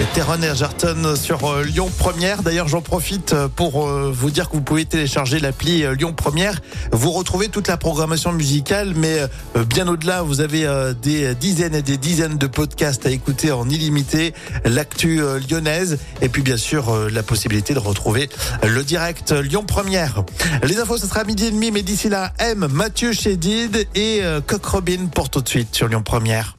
Et Terron sur euh, Lyon Première. D'ailleurs, j'en profite euh, pour euh, vous dire que vous pouvez télécharger l'appli Lyon Première. Vous retrouvez toute la programmation musicale, mais bien au-delà, vous avez des dizaines et des dizaines de podcasts à écouter en illimité, l'actu lyonnaise, et puis bien sûr la possibilité de retrouver le direct Lyon Première. Les infos, ce sera midi et demi, mais d'ici là, M, Mathieu Chédid et Coq Robin pour tout de suite sur Lyon Première.